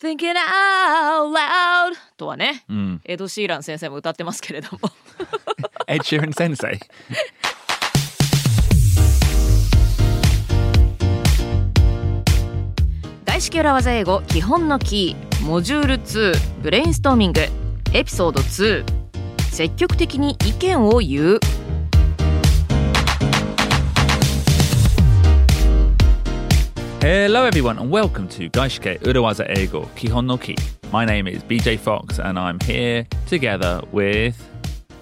Thinking out loud とはね、Mm. エド・シーラン先生も歌ってますけれども Ed Sheeran Sensei. 外資系裏技英語基本のキーモジュール2ブレインストーミングエピソード2積極的に意見を言う Hello, everyone, and welcome to Gaishike Urawaza Eigo Kihon no Ki. My name is BJ Fox, and I'm here together with.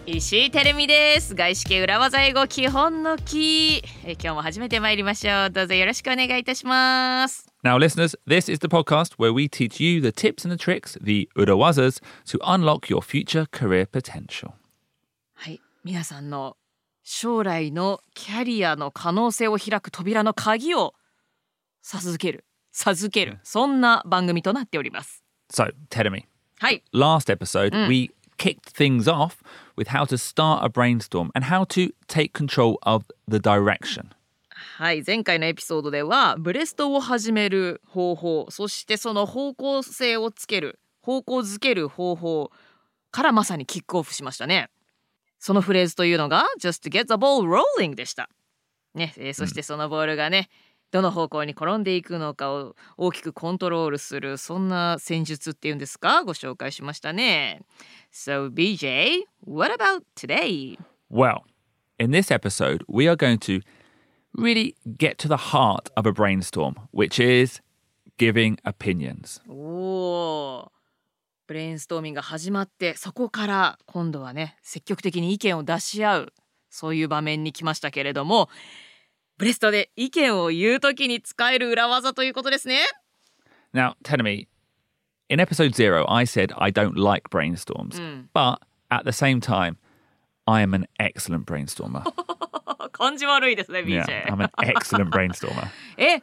石井てるみです外資系裏技英語基本のキーえ今日も始めてまいりましょうどうぞよろしくお願いいたします Now, listeners, this is the podcast where we teach you the tips and the tricks, the Urawazas, to unlock your future career potential. はい皆さんの将来のキャリアの可能性を開く扉の鍵を 授ける授けるそんな番組となっております So, Teremi, はい last episode, we kicked things off with how to start a brainstorm and how to take control of the direction. はい前回のエピソードではブレストを始める方法そしてその方向性をつける方向づける方法からまさにキックオフしましたねそのフレーズというのが just get the ball rolling でしたね、えーそしてそのボールがね、どの方向に転んでいくのかを大きくコントロールするそんな戦術っていうんですかご紹介しましたね So BJ what about today? Well, in this episode, we are going to really get to the heart of a brainstorm, which is giving opinions. おーブレインストーミングが始まってそこから今度はね積極的に意見を出し合うそういう場面に来ましたけれどもブレストで意見を言う時に使える裏技ということですね Now, tell me, in episode zero, I said I don't like brainstorms, but at the same time, I am an excellent brainstormer. 感じ悪いですね BJ、yeah, I'm an excellent brainstormer. え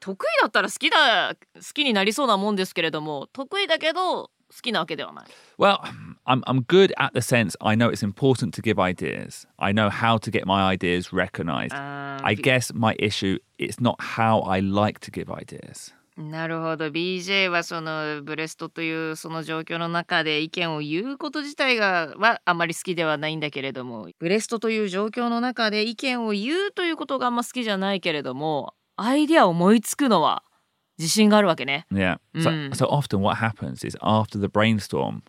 得意だったら好きだ好きになりそうなもんですけれども得意だけど好きなわけではない Well, I'm, I'm good at the sense I know it's important to give ideas. I know how to get my ideas recognized. Um, I guess my issue is not how I like to give ideas. なるほど BJ はそのブレストというその状況の中で意見を言うこと自体がはあまり好きではないんだけれどもブレストという状況の中で意見を言うということがあんま好きじゃないけれどもアイデアを思いつくのは自信があるわけね。Yeah. So, Mm. so often what happens is after the brainstorm,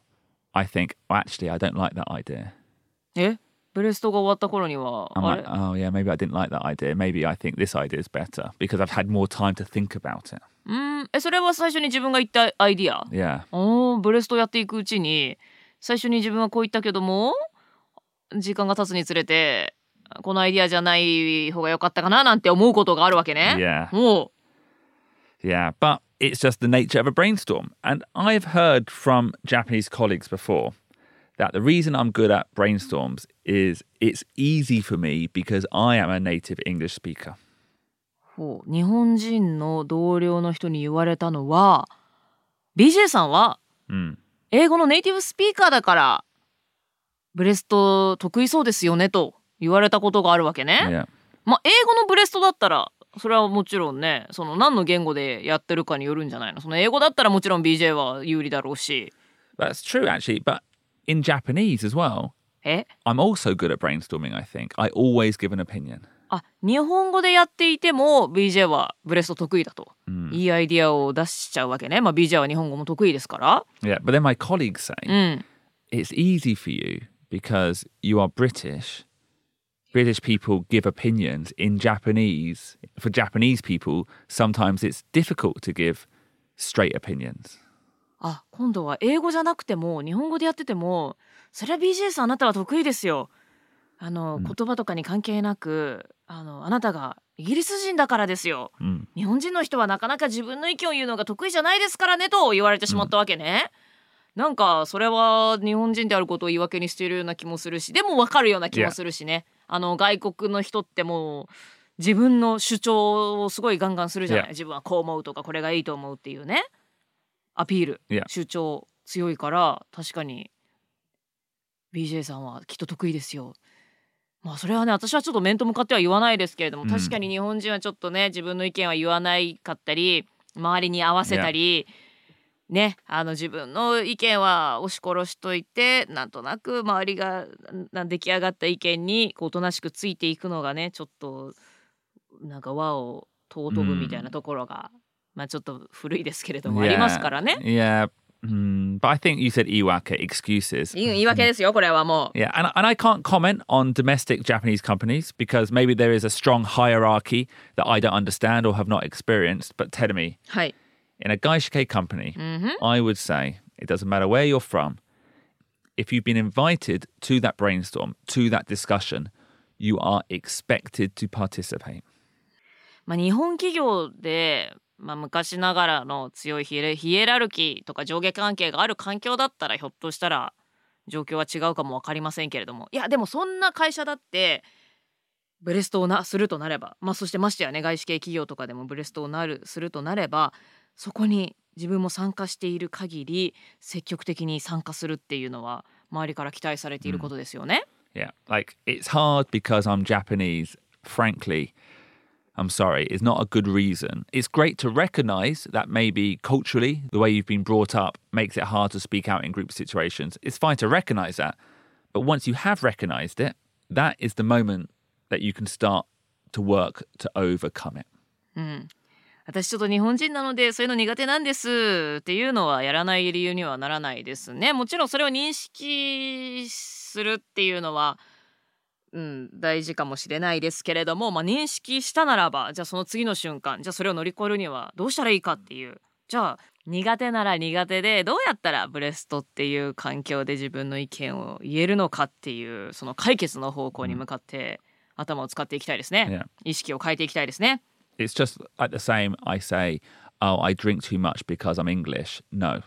I think, well, actually, I don't like that idea. えブレストが終わった頃には I'm あ like, れ oh, yeah, maybe I didn't like that idea. Maybe I think this idea is better because I've had more time to think about it. うーんえそれは最初に自分が言ったアイディア Yeah. おーブレストやっていくうちに最初に自分はこう言ったけども時間が経つにつれてこのアイディアじゃない方が良かったかななんて思うことがあるわけね。Yeah. おう Yeah. But it's just the nature of a brainstorm. And I've heard from Japanese colleagues before that the reason I'm good at brainstorms is it's easy for me because I am a native English speaker. 日本人の同僚の人に言われたのは BJ さんは Mm. 英語のネイティブスピーカーだからブレスト得意そうですよねと言われたことがあるわけね。まあ英語のブレストだったらそれはもちろんねその何の言語でやってるかによるんじゃないのその英語だったらもちろん BJ は有利だろうし That's true, actually. But in Japanese as well, え I'm also good at brainstorming, I think. I always give an opinion. あ日本語でやっていても BJ はブレスト得意だと、Mm. いいアイディアを出しちゃうわけねまあ BJ は日本語も得意ですから、Yeah. But then my colleagues say うん、it's easy for you because you are British. British people give opinions in Japanese. For Japanese people, sometimes it's difficult to give straight opinions. あ今度は英語じゃなくても日本語でやっててもそれはんあなたは得意ですよあの、言葉とかに関係なくあのあなたがイギリス人だからですよ Mm. 日本人の人はなかなか自分の意見を言うのが得意じゃないですからねと言われてしまったわけね、なんかそれは日本人であることを言い訳にしているような気もするしでも分かるような気もするしね、あの外国の人ってもう自分の主張をすごいガンガンするじゃない？自分はこう思うとかこれがいいと思うっていうねアピール.主張強いから確かに BJ さんはきっと得意ですよ。まあそれはね私はちょっと面と向かっては言わないですけれども、うん確かに日本人はちょっとね自分の意見は言わないかったり周りに合わせたり、ねあの自分の意見は押し殺しといてなんとなく周りがな出来上がった意見にこうおとなしくついていくのがねちょっとなんか和を尊ぶみたいなところが、まあちょっと古いですけれども、ありますからね。Yeah. Mm, but I think you said iwaka excuses. いい言い訳ですよこれはもう。Yeah, and, and I can't comment on domestic Japanese companies because maybe there is a strong hierarchy that I don't understand or have not experienced. But tell me, はい。In a gaishike company, I would say it doesn't matter where you're from. If you've been invited to that brainstorm, to that discussion, you are expected to participate. まあ、日本企業で、まあ、昔ながらの強いヒエヒエラルキーとか上下関係がある環境だったらひょっとしたら状況は違うかも分かりませんけれどもいやでもそんな会社だってブレストをなするとなれば、まあ、そしてましてやね外資系企業とかでもブレストをなるするとなればそこに自分も参加している限り積極的に参加するっていうのは周りから期待されていることですよね。 Yeah, like it's hard because I'm Japanese. Frankly, I'm sorry, it's not a good reason. It's great to recognize that maybe culturally, the way you've been brought up makes it hard to speak out in group situations. It's fine to recognize that. But once you have recognized it, that is the moment that you can start to work to overcome it. 私ちょっと日本人なのでそういうの苦手なんですっていうのはやらない理由にはならないですね。もちろんそれを認識するっていうのはうん大事かもしれないですけれども、まあ、認識したならばじゃあその次の瞬間じゃあそれを乗り越えるにはどうしたらいいかっていう。じゃあ苦手なら苦手でどうやったらブレストっていう環境で自分の意見を言えるのかっていうその解決の方向に向かって頭を使っていきたいですね.意識を変えていきたいですね It's just like the same. I say, oh, I drink too much because I'm English. No.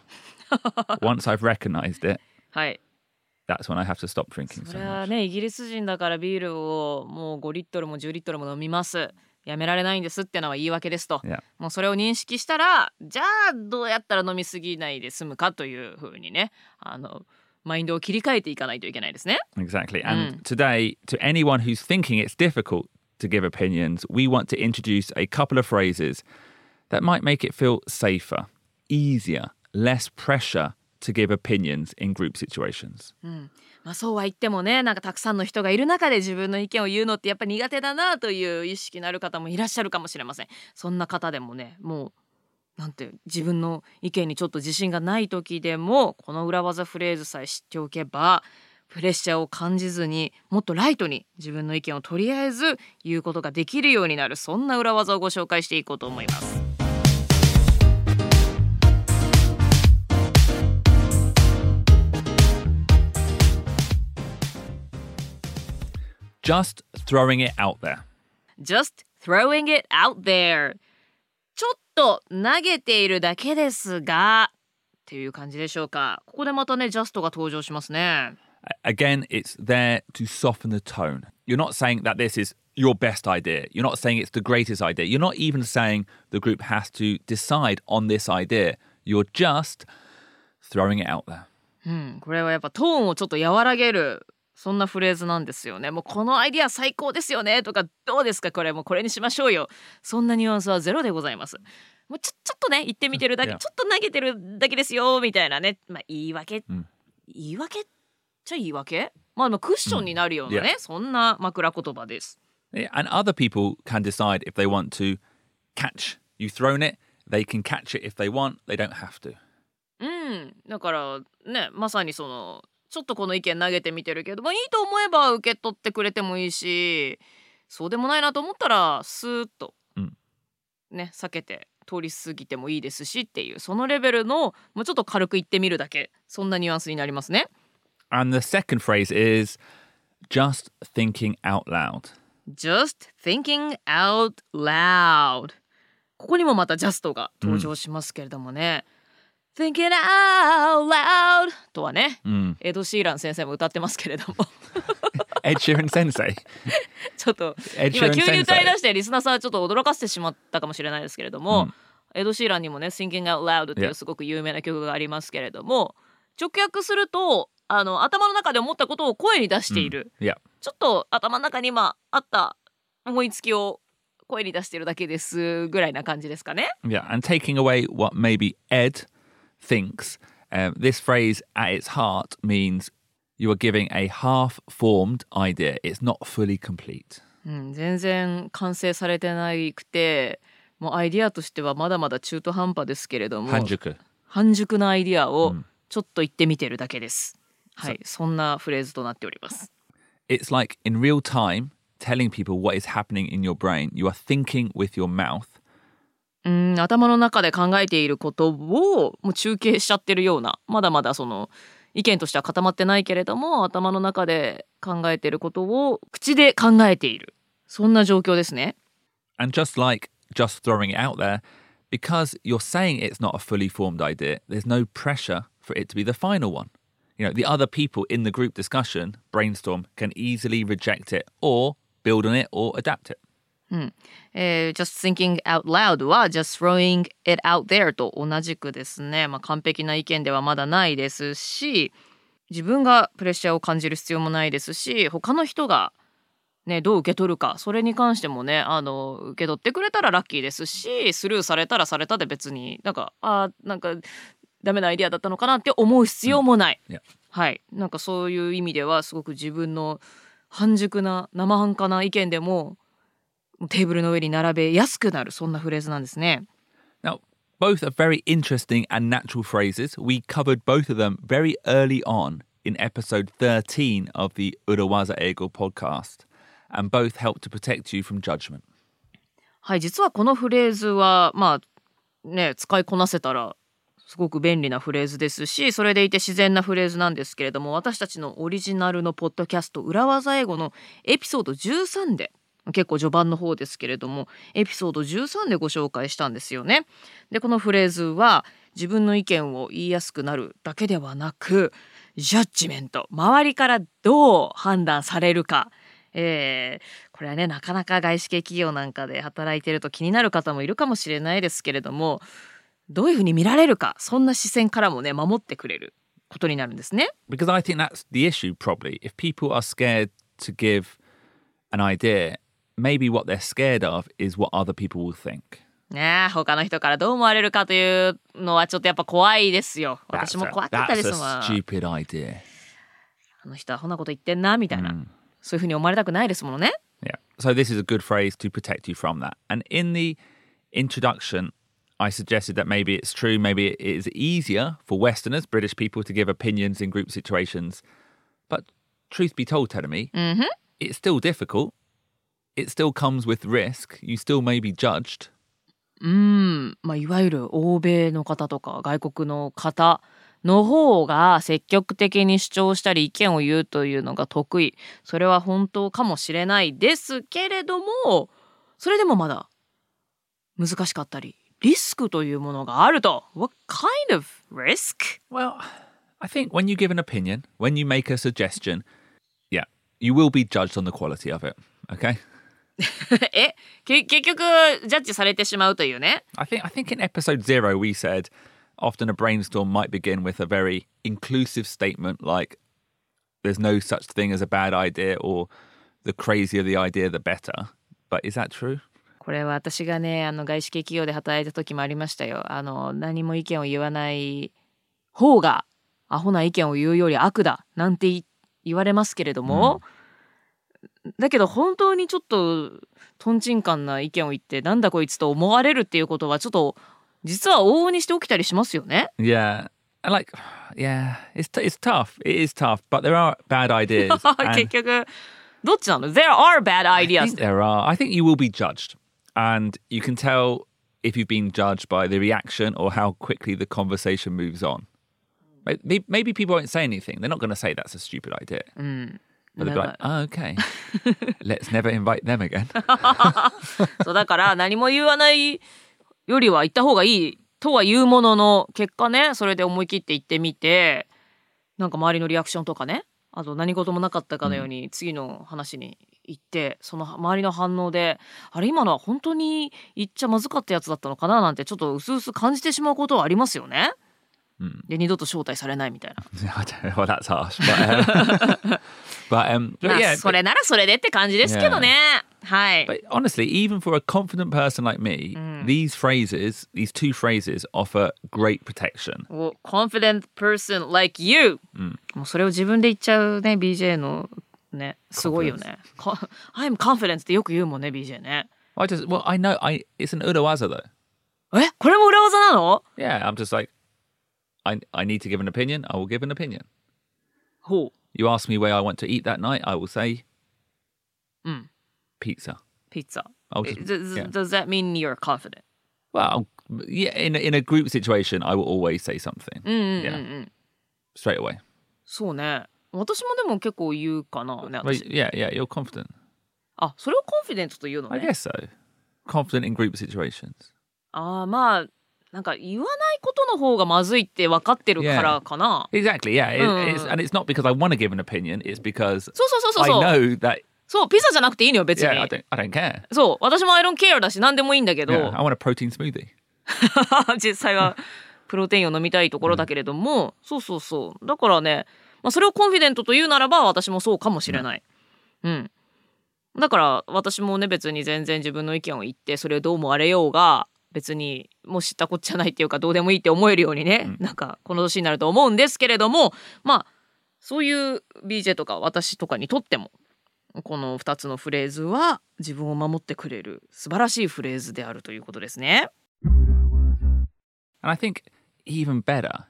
Once I've recognized it, はい。 that's when I have to stop drinking そ so れは much. ねイギリス人だからビールをもう5リットルも10リットルも飲みますやめられないんですってのは言い訳ですと Yeah. もうそれを認識したらじゃあどうやったら飲みすぎないで済むかというふうにねあのマインドを切り替えていかないといけないですね Exactly. And today, to anyone who's thinking it's difficult to give opinions, we want to introduce a couple of phrases that might make it feel safer, easier, less pressure to give opinions in group situations. まあそうは言ってもねなんかたくさんの人がいる中で自分の意見を言うのってやっぱ苦手だなという意識のある方もいらっしゃるかもしれませんそんな方でもねもうなんて自分の意見にちょっと自信がない時でもこの裏技フレーズさえ知っておけばプレッシャーを感じずにもっとライトに自分の意見をとりあえず言うことができるようになるそんな裏技をご紹介していこうと思います。Just throwing it out there. just throwing it out there ちょっと投げているだけですがっていう感じでしょうかここでまたね just が登場しますね Again, it's there to soften the tone. You're not saying that this is your best idea. You're not saying it's the greatest idea. You're not even saying the group has to decide on this idea. You're just throwing it out there. うんこれはやっぱトーンをちょっと和らげるそんなフレーズなんですよねもうこのアイディア最高ですよねとかどうですかこれもうこれにしましょうよそんなニュアンスはゼロでございますもうちょちょっとね言ってみてるだけ.ちょっと投げてるだけですよみたいなねまあ言い訳、うん言い訳っちゃ言い訳まあまあクッションになるようなね、うんそんな枕言葉です And other people can decide if they want to catch you thrown it. They can catch it if they want. They don't have to. うんだからねまさにそのちょっとこの意見投げてみてるけど、まあ、いいと思えば受け取ってくれてもいいしそうでもないなと思ったらスーッと、うんね避けて通り過ぎてもいいですしっていうそのレベルのもうちょっと軽く言ってみるだけそんなニュアンスになりますね。And the second phrase is just thinking out loud. Just thinking out loud. ここにもまた just が登場しますけれどもね。Mm. Thinking out loud! とはね。Mm. エド・シーラン先生も歌ってますけれども。エッシーラン先生。ちょっと、Ed、今急に歌い出してリスナーさんちょっと驚かせてしまったかもしれないですけれども、mm. エド・シーランにもね、Thinking out loud っていうすごく有名な曲がありますけれども、yeah. 直訳すると、あの頭の中で思ったことを声に出している、Yeah. ちょっと頭の中に今あった思いつきを声に出してるだけですぐらいな感じですかね。Yeah. And taking away what maybe Ed thinks, um, this phrase at its heart means you are giving a half formed idea. It's not fully complete. うん、全然完成されてないくてもうアイディアとしてはまだまだ中途半端ですけれども半熟。半熟なアイディアをちょっと言ってみてるだけです、はいそんなフレーズとなっております It's like in real time telling people what is happening in your brain. You are thinking with your mouth. うん頭の中で考えていることをもう中継しちゃってるようなまだまだその意見としては固まってないけれども頭の中で考えていることを口で考えているそんな状況ですね And just like just throwing it out there, because you're saying it's not a fully formed idea, there's no pressure for it to be the final one. You know, the other people in the group discussion, brainstorm, can easily reject it or build on it or adapt it. えー just thinking out loud は just throwing it out there と同じくですね、まあ、完璧な意見ではまだないですし自分がプレッシャーを感じる必要もないですし他の人が、ね、どう受け取るかそれに関してもねあの受け取ってくれたらラッキーですしスルーされたらされたで別になんかあなんかダメなアイデアだったのかなって思う必要もない、いやはいなんかそういう意味ではすごく自分の半熟な生半可な意見でもテーブルの上に並べやすくなるそんなフレーズなんですね。Now, both are very interesting and natural phrases. We covered both of them very early on in episode 13 of the Urawaza Ego podcast, and both help to protect you from judgment. はい実はこのフレーズはまあね使いこなせたらすごく便利なフレーズですしそれでいて自然なフレーズなんですけれども私たちのオリジナルのポッドキャスト「裏技英語」のエピソード13で結構序盤の方ですけれどもエピソード13でご紹介したんですよね。でこのフレーズは自分の意見を言いやすくなるだけではなくジャッジメント周りからどう判断されるかえーこれはねなかなか外資系企業なんかで働いてると気になる方もいるかもしれないですけれどもどういうふうに見られるかそんな視線からもね守ってくれることになるんですね。Because I think that's the issue, probably. If people are scared to give an idea, maybe what they're scared of is what other people will think. ねえ他の人からどう思われるかというのはちょっとやっぱ怖いですよ。私も a, 怖かったで that's す a わ。stupid idea. あの人はこんなこと言ってんなみたいな、そういうふうに思われたくないですものね。Yeah. So this is a good phrase to protect you from that. And in the introduction, I suggested that maybe it's true, maybe it is easier for Westerners, British people, to give opinions in group situations. But truth be told, Telemi, it's still difficult. It still comes with risk. You still may be judged. まあ、いわゆる欧米の方とか外国の方の方が積極的に主張したり意見を言うというのが得意それは本当かもしれないですけれどもそれでもまだ難しかったり リスクというものがあると What kind of risk? Well, I think when you give an opinion, when you make a suggestion, yeah, you will be judged on the quality of it. Okay. えけ結局ジャッジされてしまうというね I think I think in episode zero we said often a brainstorm might begin with a very inclusive statement like there's no such thing as a bad idea or the crazier the idea the better. But is that true? これは私がねあの外資系企業で働いた時もありましたよあの何も意見を言わない方がアホな意見を言うより悪だなんてい言われますけれども、だけど本当にちょっととんちんかんな意見を言ってなんだこいつと思われるっていうことはちょっと実は往々にして起きたりしますよね。Yeah. And like, yeah, it's it's tough. It is tough, but there are bad ideas. 結局どっちなの ?There are bad I ideas. think there are. I think you will be judged, and you can tell if you've been judged by the reaction or how quickly the conversation moves on. Maybe, maybe people won't say anything. They're not going to say that's a stupid idea. But they'll be like, oh, okay, let's never invite them again. そうだから何も言わないよりは言った方がいいとは言うものの結果ねそれで思い切って言ってみてなんか周りのリアクションとかねあと何事もなかったかのように次の話に行って、その周りの反応であれ今のは本当に言っちゃまずかったやつだったのかななんてちょっと薄々感じてしまうことはありますよね。で二度と招待されないみたいな。Well, that's harsh, but um, but, um, but まあ yeah, それならそれでって感じですけどね。はい。But honestly, even for a confident person like me, these phrases, these two phrases, offer great protection. お confident person like you、もうそれを自分で言っちゃうね BJ のねすごいよね。こ I'm confident ってよく言うもんね BJ ね。 I just, well, I know I it's an urawaza though. えこれも裏技なの Yeah, I'm just like, I I need to give an opinion. I will give an opinion. ほう You ask me where I want to eat that night, I will say, pizza. ピッツァ。 I'll Eh, just- Does, yeah. does that mean you're confident? Well, yeah, in a, in a group situation, I will always say something. yeah, straight away. そうね。 私もでも結構言うかな。ね、私 yeah, yeah, you're confident. あ、それをコンフィデントというの I ね。guess so. Confident in group situations. ああ、まあ、なんか言わないことの方がまずいって分かってるからかな。Exactly. Yeah, it, it's, and it's not because I want to give an opinion. It's because そうそうそうそう I そう。know that. そう、ピザじゃなくていいのよ、別に。Yeah, I don't. I don't care. そう、私もアイロンケアだし何でもいいんだけど、Yeah, I want a protein smoothie. 実際はプロテインを飲みたいところだけれども、そうそうそう。だからね、まあ、それをコンフィデントというならば私もそうかもしれない。うん。だから私もね別に全然自分の意見を言ってそれをどう思われようが別にもう知ったこっちゃないっていうかどうでもいいって思えるようにね、なんかこの年になると思うんですけれどもまあそういう BJ とか私とかにとってもこの2つのフレーズは自分を守ってくれる素晴らしいフレーズであるということですね。And I think even better,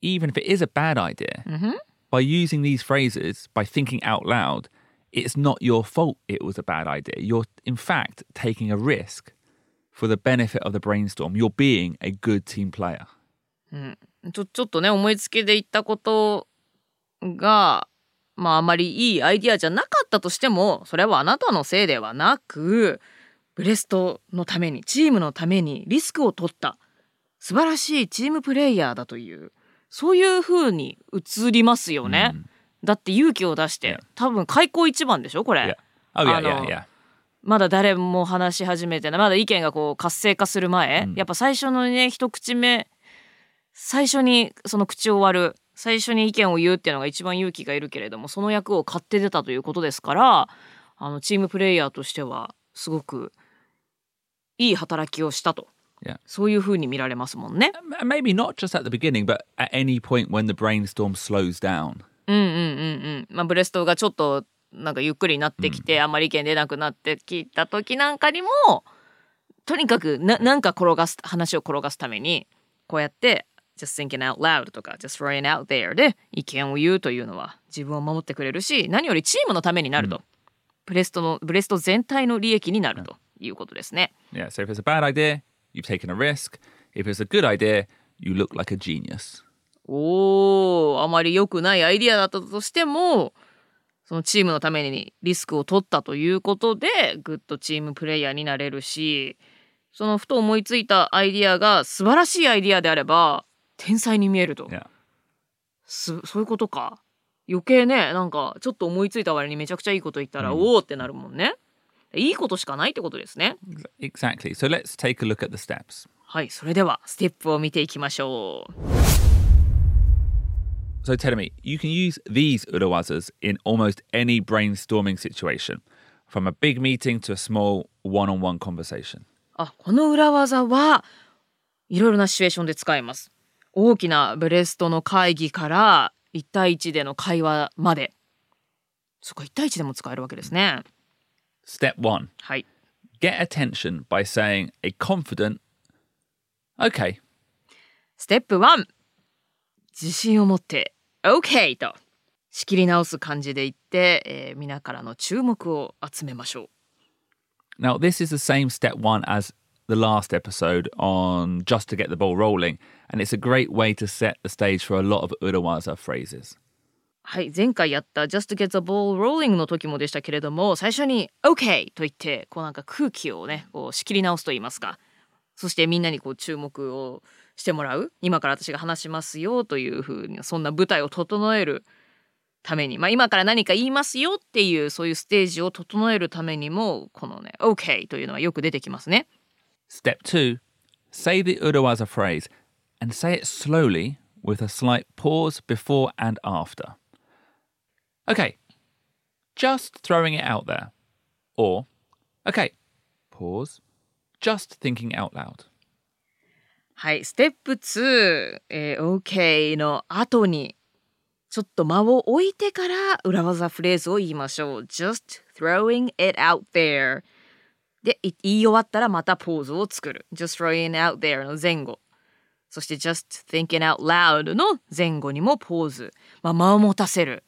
even if it is a bad idea, うんふん by using these phrases, by thinking out loud, it's not your fault it was a bad idea. You're, in fact, taking a risk for the benefit of the brainstorm. You're being a good team player. ちょちょっとね思いつきで言ったことがまああまりいいアイディアじゃなかったとしてもそれはあなたのせいではなくブレストのためにチームのためにリスクを取った素晴らしいチームプレイヤーだというそういう風に映りますよね。だって勇気を出して多分開口一番でしょこれ。Yeah. Oh, yeah, yeah. まだ誰も話し始めてないまだ意見がこう活性化する前、やっぱ最初のね一口目最初にその口を割る最初に意見を言うっていうのが一番勇気がいるけれどもその役を買って出たということですからあのチームプレイヤーとしてはすごくいい働きをしたと Yeah. そういうふうに見られますもんね。Maybe not just at the beginning, but at any point when the brainstorm slows down. うんうんうんうん。まあブレストがちょっとなんかゆっくりになってきて、あんまり意見出なくなってきた時なんかにもとにかくななんか転がす話を転がすためにこうやって just thinking out loud とか just throwing out there で意見を言うというのは自分を守ってくれるし何よりチームのためになると、ブレストのブレスト全体の利益になるということですね。Yeah, so if it's a bad idea, you've taken a risk. If it's a good idea, you look like a genius. おーあまり良くないアイディアだったとしてもそのチームのためにリスクを取ったということでグッドチームプレイヤーになれるしそのふと思いついたアイディアが素晴らしいアイディアであれば天才に見えると、Yeah. すそういうことか余計ねなんかちょっと思いついた割にめちゃくちゃいいこと言ったら、おおってなるもんねいいことしかないってことですね Exactly. So let's take a look at the steps. はいそれではステップを見ていきましょう So tell me, you can use these urawazas in almost any brainstorming situation, from a big meeting to a small one-on-one conversation. あこの裏技はいろいろなシチュエーションで使えます大きなブレストの会議から1対1での会話までそっか1対1でも使えるわけですね Step one: はい get attention by saying a confident, "Okay." ステップ1自信を持って OK と仕切り直す感じで言って、えー皆からの注目を集めましょう Now, this is the same step one as the last episode on just to get the ball rolling, and it's a great way to set the stage for a lot of urawaza phrases. はい前回やった Just get the ball rolling の時もでしたけれども最初に OK と言ってこうなんか空気をねこう仕切り直すと言いますかそしてみんなにこう注目をしてもらう今から私が話しますよというふうにそんな舞台を整えるために、まあ、今から何か言いますよっていうそういうステージを整えるためにもこのね OK というのはよく出てきますね。Step two: say the urawaza phrase and say it slowly with a slight pause before and after. Okay, just throwing it out there, or Okay, pause. Just thinking out loud. はい、ステップ2、えー OK の後にちょっと間を置いてから裏技フレーズを言いましょう。just throwing it out there でい言い終わったらまたポーズを作る。just throwing it out there の前後。そして just thinking out loud の前後にもポーズ。まあ、間を持たせる。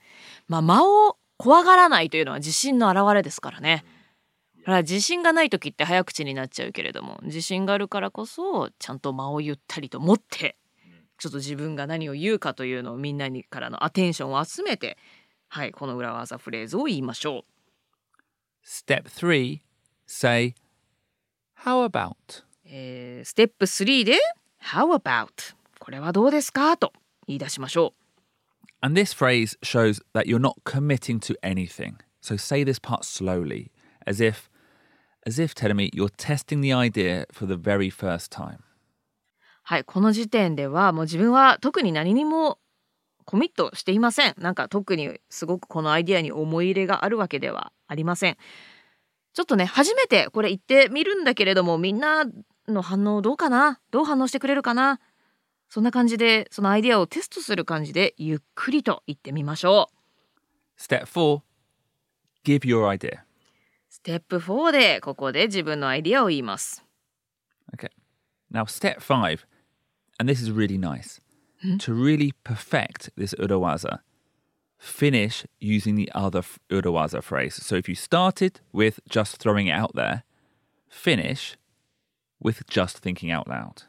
まあ、間を怖がらないというのは自信の表れですからね。だから自信がない時って早口になっちゃうけれども自信があるからこそちゃんと間をゆったりと持ってちょっと自分が何を言うかというのをみんなにからのアテンションを集めてはいこの裏技フレーズを言いましょう。Step three, say, How about? えーステップ3で「How about?」これはどうですか？と言い出しましょ And this phrase shows that you're not committing to anything. So say this part slowly, as if, as if, Teremi, you're testing the idea for the very first time. う。はいこの時点ではもう自分は特に何にもコミットしていません。なんか特にすごくこのアイディアに思い入れがあるわけではありません。ちょっとね初めてこれ言ってみるんだけれどもみんなの反応どうかなどう反応してくれるかな そんな感じでそのアイディアをテストする感じでゆっくりと言ってみましょう。Step four, give your idea. ステップ4でここで自分のアイディアを言います。Okay. Now, step five, and this is really nice. To really perfect this urawaza, finish using the other urawaza phrase. So if you started with just throwing it out there, finish with just thinking out loud.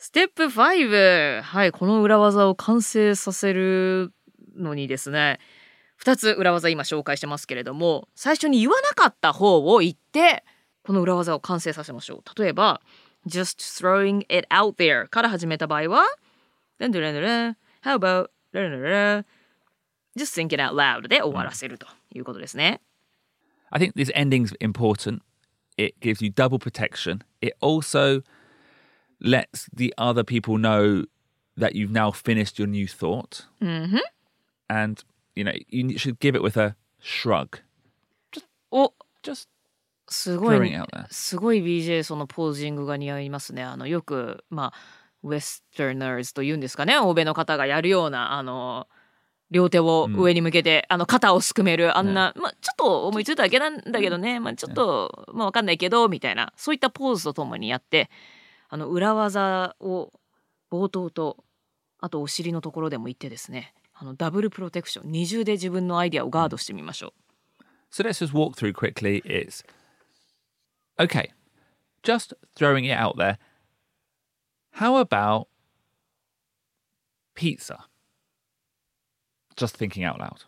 ステップ5はいこの裏技を完成させるのにですね2つ裏技今紹介してますけれども最初に言わなかった方を言ってこの裏技を完成させましょう例えば just throwing it out there から始めた場合は How about just thinking out loud で終わらせるということですね。I think this ending's important. It gives you double protection. It also lets the other people know that you've now finished your new thought. Mm-hmm. And, you know, you should give it with a shrug. お Just すご throwing い it out there. すごい BJ そのポージングが似合いますね。あのよくまあウェスターナーズというんですかね欧米の方がやるようなあの両手を上に向けて、あの肩をすくめるあんな、まあちょっと思いついただけなんだけどね、まあちょっと、まあわかんないけどみたいなそういったポーズとともにやってあの裏技を冒頭とあとお尻のところでも言ってですねあのダブルプロテクション二重で自分のアイディアをガードしてみましょう。So let's just walk through quickly. is okay, just throwing it out there. How about pizza? Just thinking out loud.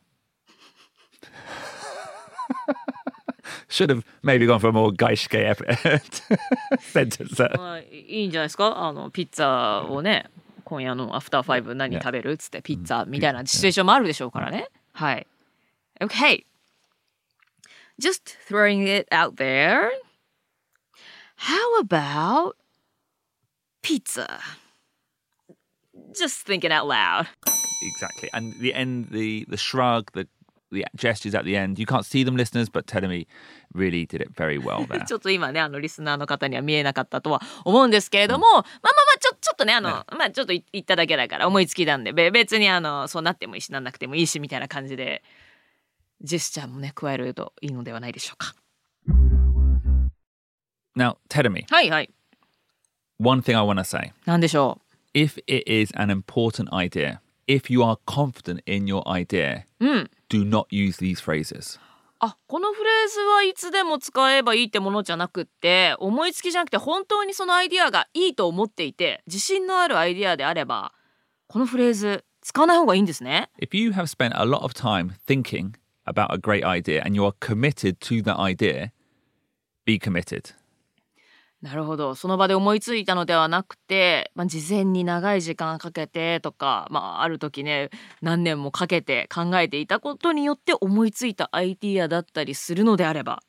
Should have maybe gone for a more gaishke ep- sentence there. まあ、いいんじゃないですかあのピッツァをね今夜のアフターファイブ何食べるっつってピッツァみたいなシチュエーションもあるでしょうからねはい OK just throwing it out there how about pizza just thinking out loud Exactly. And the end, the the shrug, the the gestures at the end. You can't see them, listeners, but Telemi really did it very well there. ちょっと今ねあのリスナーの方には見えなかったとは思うんですけれども、まあまあまあちょちょっとねあの、まあちょっとい言っただけだから思いつきなんでべ別にあのそうなってもいいしなんなくてもいいしみたいな感じでジェスチャーもね加えるといいのではないでしょうか。now, Telemi, はいはい。one thing I want to say. なんでしょ if it is an important idea, if you are confident in your idea, う。うん。Do not use these phrases. あこのフレーズはいつでも使えばいいってものじゃなくって思いつきじゃなくて本当にそのアイディアがいいと思っていて自信のあるアイディアであればこのフレーズ使わない方がいいんですね。If you have spent a lot of time thinking about a great idea and you are committed to that idea, be committed. なるほどその場で思いついたのではなくて、まあ、事前に長い時間かけてとか、まあ、ある時ね何年もかけて考えていたことによって思いついたアイディアだったりするのであれば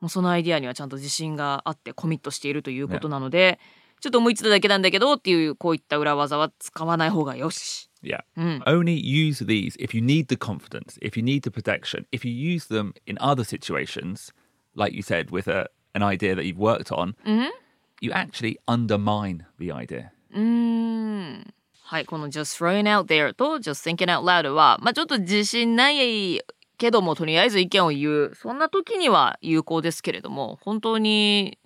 もうそのアイディアにはちゃんと自信があってコミットしているということなので、ちょっと思いついただけなんだけどっていうこういった裏技は使わない方がよし。Yeah. うん、Only use these if you need the confidence, if you need the protection. If you use them in other situations, like you said, with a an idea that you've worked on, you actually undermine the idea. うーんはいこの just throwing out there と just thinking out loud はまあちょっと自信ないけどもとりあえず意見を言うそんな時には有効ですけれども本当に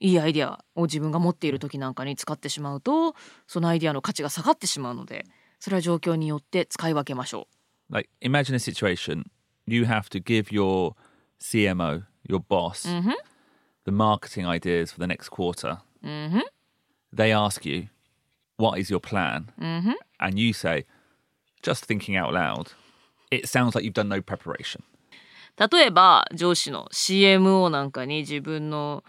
いいアイデアを自分が持っている時なんかに使ってしまうとそのアイデアの価値が下がってしまうのでそれは状況によって使い分けましょ Like, imagine a situation you have to give your CMO, your boss, the marketing ideas for the next quarter. They ask you, What is your plan? And you say, Just thinking out loud. It sounds like you've done no preparation. う例えば上司の CMO なんかに自分の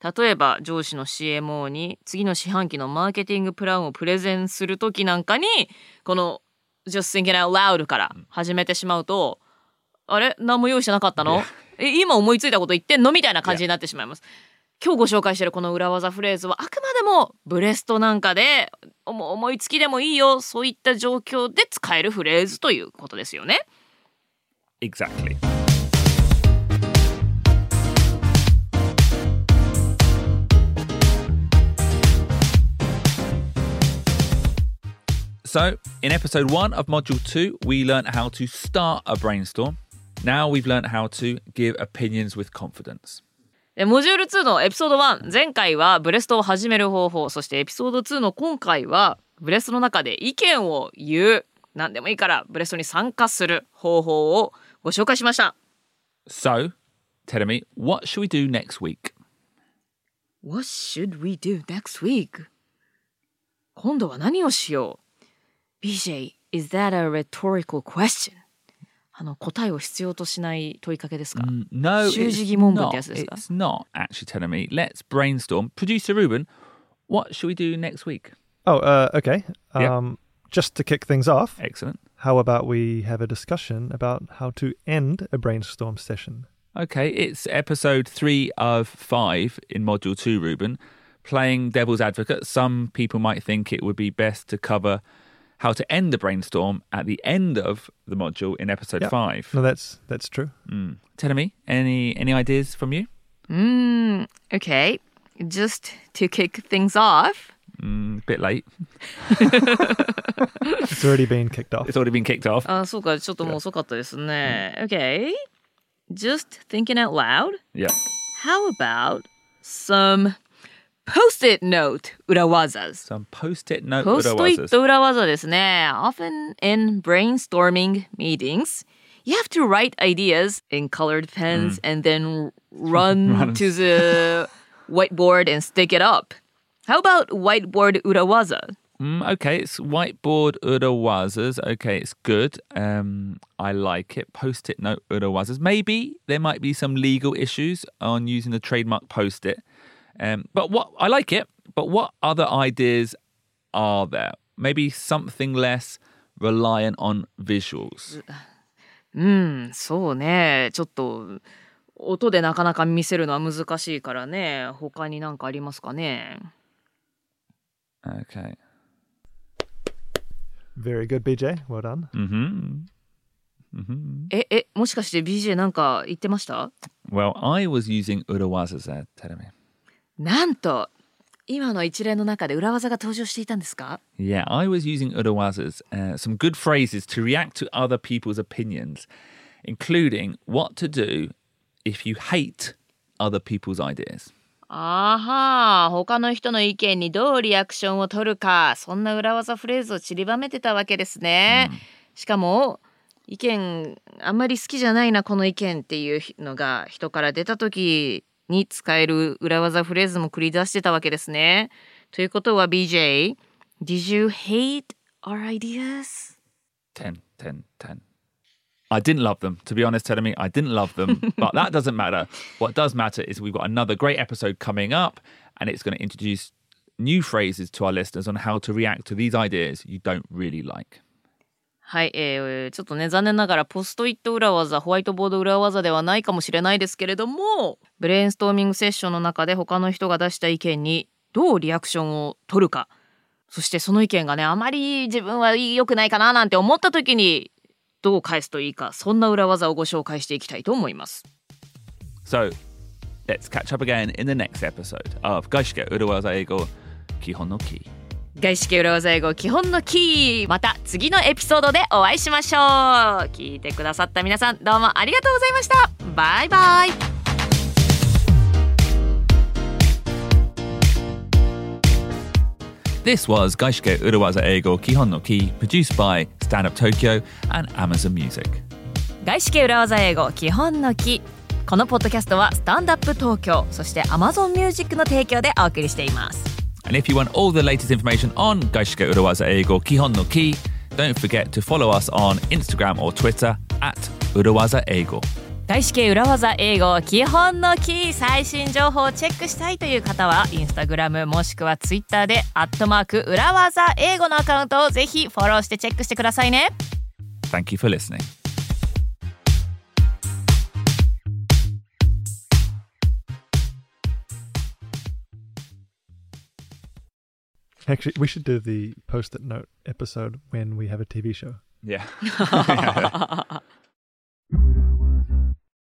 例えば上司の CMO に次の四半期のマーケティングプランをプレゼンする時なんかにこの Just thinking out loud から始めてしまうと、あれ何も用意してなかったの、え今思いついたこと言ってんの？みたいな感じになってしまいます。今日ご紹介してるこの裏技フレーズはあくまでもブレストなんかで思いつきでもいいよそういった状況で使えるフレーズということですよね。Exactly. So, in episode one of module two, we learned how to start a brainstorm. Now we've learned how to give opinions with confidence. でモジュール2のエピソード1前回はブレストを始める方法そしてエピソード2の今回はブレストの中で意見を言う何でもいいからブレストに参加する方法をご紹介しました So, tell me, what should we do next week? What should we do next week? 今度は何をしよう BJ, is that a rhetorical question? あの答えを必要としない問いかけですか、 No, 習 it's 字疑問文っ not. てやつですか It's not actually telling me. Let's brainstorm. Producer Ruben, what should we do next week? Oh, uh, okay. Yeah. Um, Just to kick things off, Excellent. how about we have a discussion about how to end a brainstorm session? Okay, it's episode three of five in module two, Ruben. Playing devil's advocate, some people might think it would be best to cover how to end the brainstorm at the end of the module in episode Yeah. five. No, that's that's true. Mm. Tell me, any any ideas from you? Mm, okay. Just to kick things off. Mm, bit late. It's already been kicked off. It's already been kicked off. あ、そうか、ちょっともう遅かったですね。Okay. Just thinking out loud. Yeah. How about some post-it note 裏技 Some post-it note ポストイッ urawazas. ト裏技ですね。Often in brainstorming meetings, you have to write ideas in colored pens and then run to the whiteboard and stick it up. How about whiteboard 裏技 Mm, okay, it's whiteboard urawazas. Okay, it's good. Um, I like it. Post-it note urawazas. Maybe there might be some legal issues on using the trademark post-it. Um, but what I like it. But what other ideas are there? Maybe something less reliant on visuals. うん、そうね。ちょっと音でなかなか見せるのは難しいからね。他になんかありますかね Okay. Very good, BJ. Well done. Mm-hmm. Mm-hmm. え、え、もしかして BJ なんか言ってました Well, I was using urawazas there, telling me. なんと、今の一連の中で裏技が登場していたんですか Yeah, I was using urawazas, uh, some good phrases to react to other people's opinions, including what to do if you hate other people's ideas. あは他の人の意見にどうリアクションを取るかそんな裏技フレーズを散りばめてたわけですね、しかも意見あんまり好きじゃないなこの意見っていうのが人から出た時に使える裏技フレーズも繰り出してたわけですねということは BJ Did you hate our ideas? 10, 10, 10. I didn't love them, to be honest, telling me I didn't love them, but that doesn't matter. What does matter is we've got another great episode coming up, and it's going to introduce new phrases to our listeners on how to react to these ideas you don't really like. はい、えー、ちょっとね残念ながらポストイット裏技ホワイトボード裏技ではないかもしれないですけれどもブレインストーミングセッションの中で他の人が出した意見にどうリアクションを取るかそしてその意見がねあまり自分は良くないかななんて思った時にどう返すといいかそんな裏技をご紹介していきたいと思います。So let's catch up again in the next episode of 外資系裏技英語基本のキー。外資系裏技英語基本のキーまた次のエピソードでお会いしましょう。聞いてくださった皆さんどうもありがとうございました。バイバイ。This was 外資系裏技英語基本のキー produced by Stand Up Tokyo and Amazon Music. 外資系裏技英語基本のキー。このポッドキャストはスタンダップ東京そして Amazon Music の提供でお送りしています And if you want all the latest information on 外資系裏技英語基本のキー don't forget to follow us on Instagram or Twitter at 裏技英語。外資系裏技英語基本のキー最新情報をチェックしたいという方はインスタグラムもしくはツイッターでアットマーク裏技英語のアカウントをぜひフォローしてチェックしてくださいね Thank you for listening. Actually, we should do the post-it note episode when we have a TV show. Yeah.